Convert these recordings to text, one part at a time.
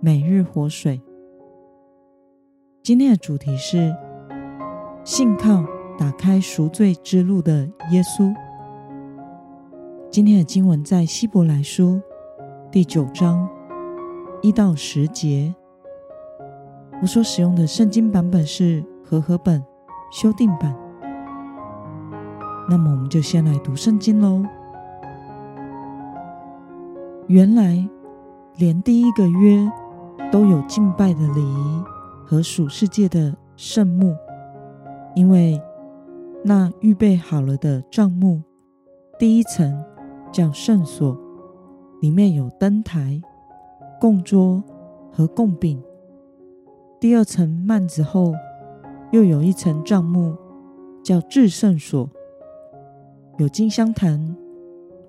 每日活水。今天的主题是信靠打开赎罪之路的耶稣。今天的经文在希伯来书第九章一到十节。我所使用的圣经版本是和合本修订版。那么，我们就先来读圣经喽。原来，连第一个约都有敬拜的礼仪和属世界的圣幕，因为那预备好了的帐幕，第一层叫圣所，里面有灯台、供桌和供饼；第二层幔子后，又有一层帐幕，叫至圣所，有金香坛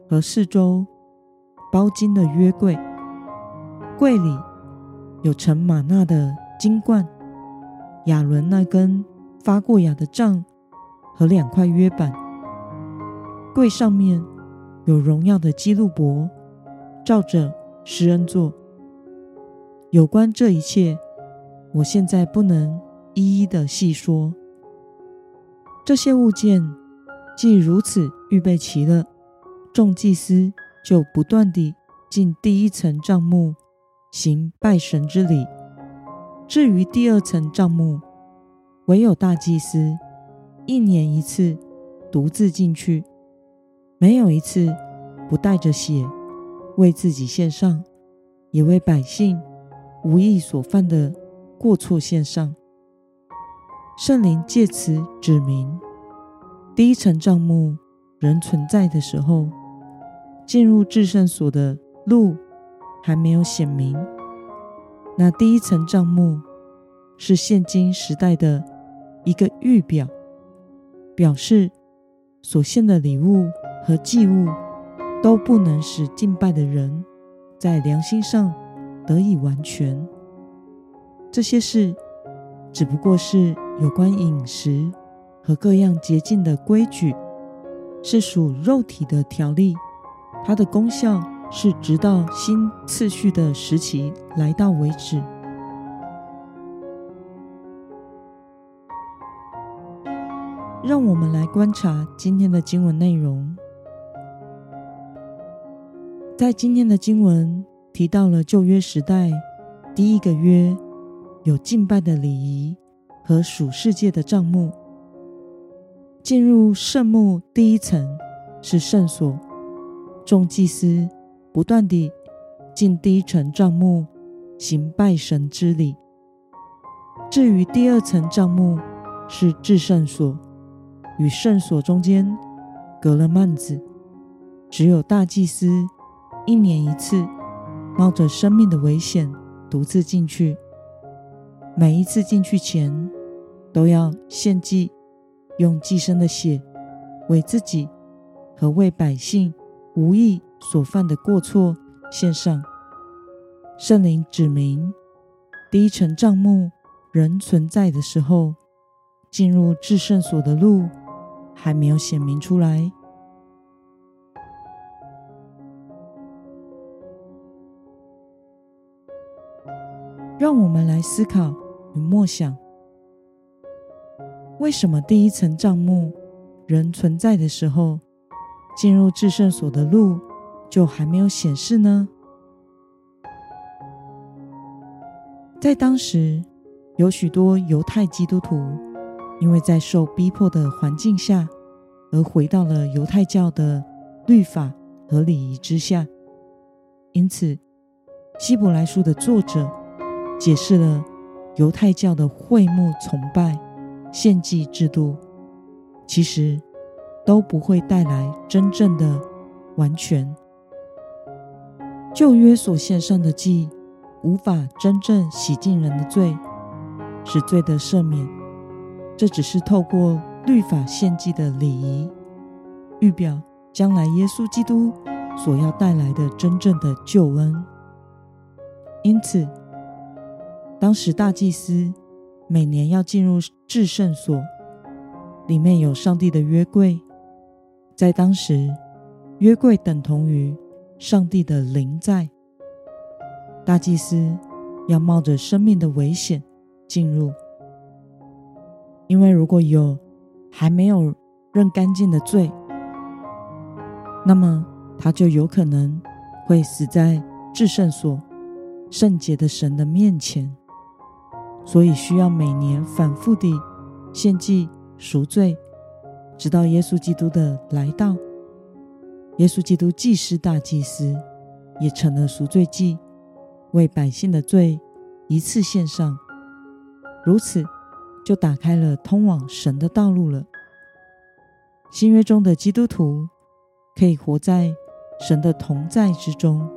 和四周。包金的约柜，柜里有盛吗哪的金冠，亚伦那根发过芽的杖和两块约版。柜上面有荣耀的基路伯，照着施恩座。有关这一切，我现在不能一一的细说。这些物件既如此预备齐了，众祭司。就不断地进第一层帐幕行拜神之礼。至于第二层帐幕，唯有大祭司一年一次独自进去，没有一次不带着血为自己献上，也为百姓无意所犯的过错献上。圣灵借此指明，第一层帐幕仍存在的时候。进入至圣所的路还没有显明。那第一层帐幕是现今时代的一个预表，表示所献的礼物和祭物都不能使敬拜的人在良心上得以完全。这些事只不过是有关饮食和各样洁净的规矩，是属肉体的条例。它的功效是直到新次序的时期来到为止。让我们来观察今天的经文内容。在今天的经文提到了旧约时代第一个约有敬拜的礼仪和属世界的账目。进入圣幕第一层是圣所。众祭司不断地进第一层帐幕行拜神之礼。至于第二层帐幕是至圣所，与圣所中间隔了幔子，只有大祭司一年一次，冒着生命的危险独自进去。每一次进去前，都要献祭，用祭牲的血为自己和为百姓。无意所犯的过错献上。圣灵指明，第一层帐幕仍存在的时候，进入至圣所的路还没有显明出来。让我们来思考与默想：为什么第一层帐幕仍存在的时候，进入至圣所的路就还没有显示呢？在当时，有许多犹太基督徒因为在受逼迫的环境下，而回到了犹太教的律法和礼仪之下。因此，希伯来书的作者解释了犹太教的会幕崇拜、献祭制度，其实。都不会带来真正的完全。旧约所献上的祭无法真正洗净人的罪，使罪得赦免。这只是透过律法献祭的礼仪，预表将来耶稣基督所要带来的真正的救恩。因此，当时大祭司每年要进入至圣所，里面有上帝的约柜，在当时，约柜等同于上帝的灵在。大祭司要冒着生命的危险进入，因为如果有还没有认干净的罪，那么他就有可能会死在至圣所圣洁的神的面前，所以需要每年反复地献祭赎罪，直到耶稣基督的来到。耶稣基督既是大祭司，也成了赎罪祭。为百姓的罪一次献上，如此就打开了通往神的道路了。新约中的基督徒可以活在神的同在之中，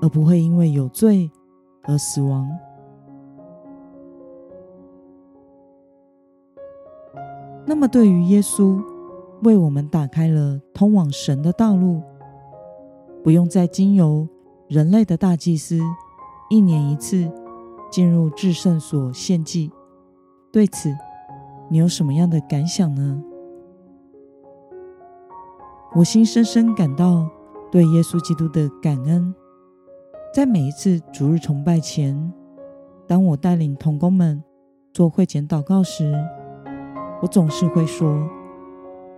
而不会因为有罪而死亡。那么，对于耶稣为我们打开了通往神的道路，不用再经由人类的大祭司。一年一次进入至圣所献祭，对此你有什么样的感想呢？我心深深感到对耶稣基督的感恩。在每一次主日崇拜前，当我带领童工们做会前祷告时，我总是会说：“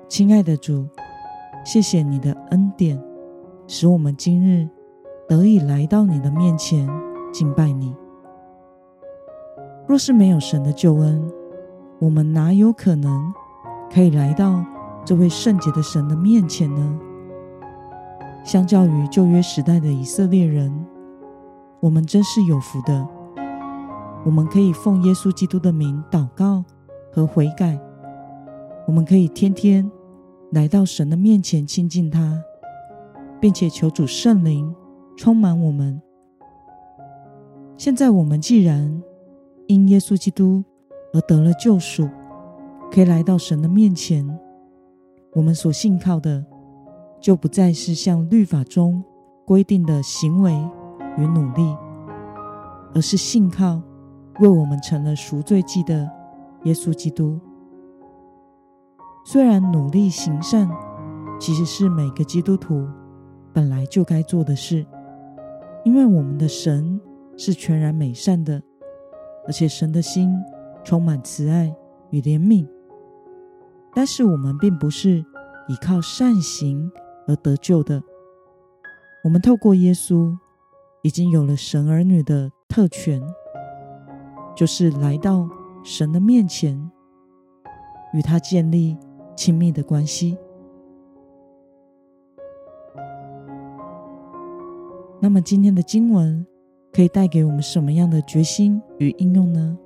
亲爱的主，谢谢你的恩典，使我们今日得以来到你的面前。”敬拜你。若是没有神的救恩，我们哪有可能可以来到这位圣洁的神的面前呢？相较于旧约时代的以色列人，我们真是有福的。我们可以奉耶稣基督的名祷告和悔改，我们可以天天来到神的面前亲近他，并且求主圣灵充满我们。现在我们既然因耶稣基督而得了救赎，可以来到神的面前，我们所信靠的就不再是像律法中规定的行为与努力，而是信靠为我们成了赎罪祭的耶稣基督。虽然努力行善其实是每个基督徒本来就该做的事，因为我们的神。是全然美善的，而且神的心充满慈爱与怜悯。但是我们并不是依靠善行而得救的，我们透过耶稣已经有了神儿女的特权，就是来到神的面前，与他建立亲密的关系。那么今天的经文。可以带给我们什么样的决心与应用呢？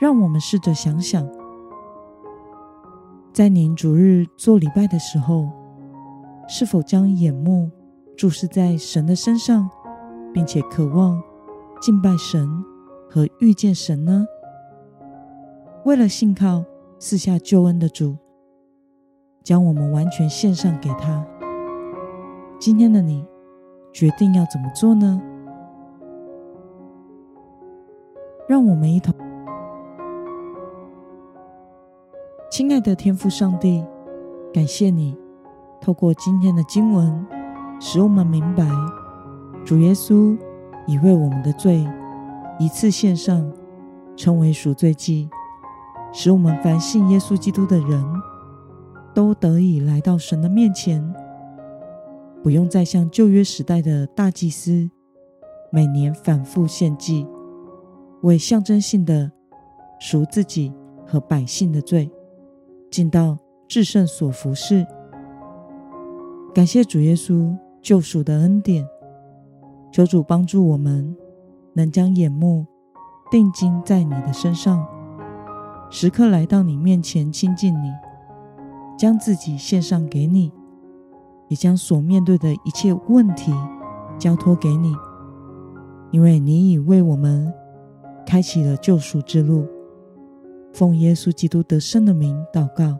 让我们试着想想，在您主日做礼拜的时候，是否将眼目注视在神的身上，并且渴望敬拜神和遇见神呢？为了信靠赐下救恩的主，将我们完全献上给他。今天的你。决定要怎么做呢？让我们一同，亲爱的天父上帝，感谢你透过今天的经文，使我们明白主耶稣已为我们的罪一次献上，成为赎罪祭，使我们凡信耶稣基督的人都得以来到神的面前。不用再像旧约时代的大祭司，每年反复献祭，为象征性的赎自己和百姓的罪，进到至圣所服侍。感谢主耶稣救赎的恩典，求主帮助我们，能将眼目定睛在你的身上，时刻来到你面前亲近你，将自己献上给你。也将所面对的一切问题交托给你，因为你已为我们开启了救赎之路。奉耶稣基督得胜的名祷告，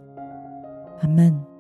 阿门。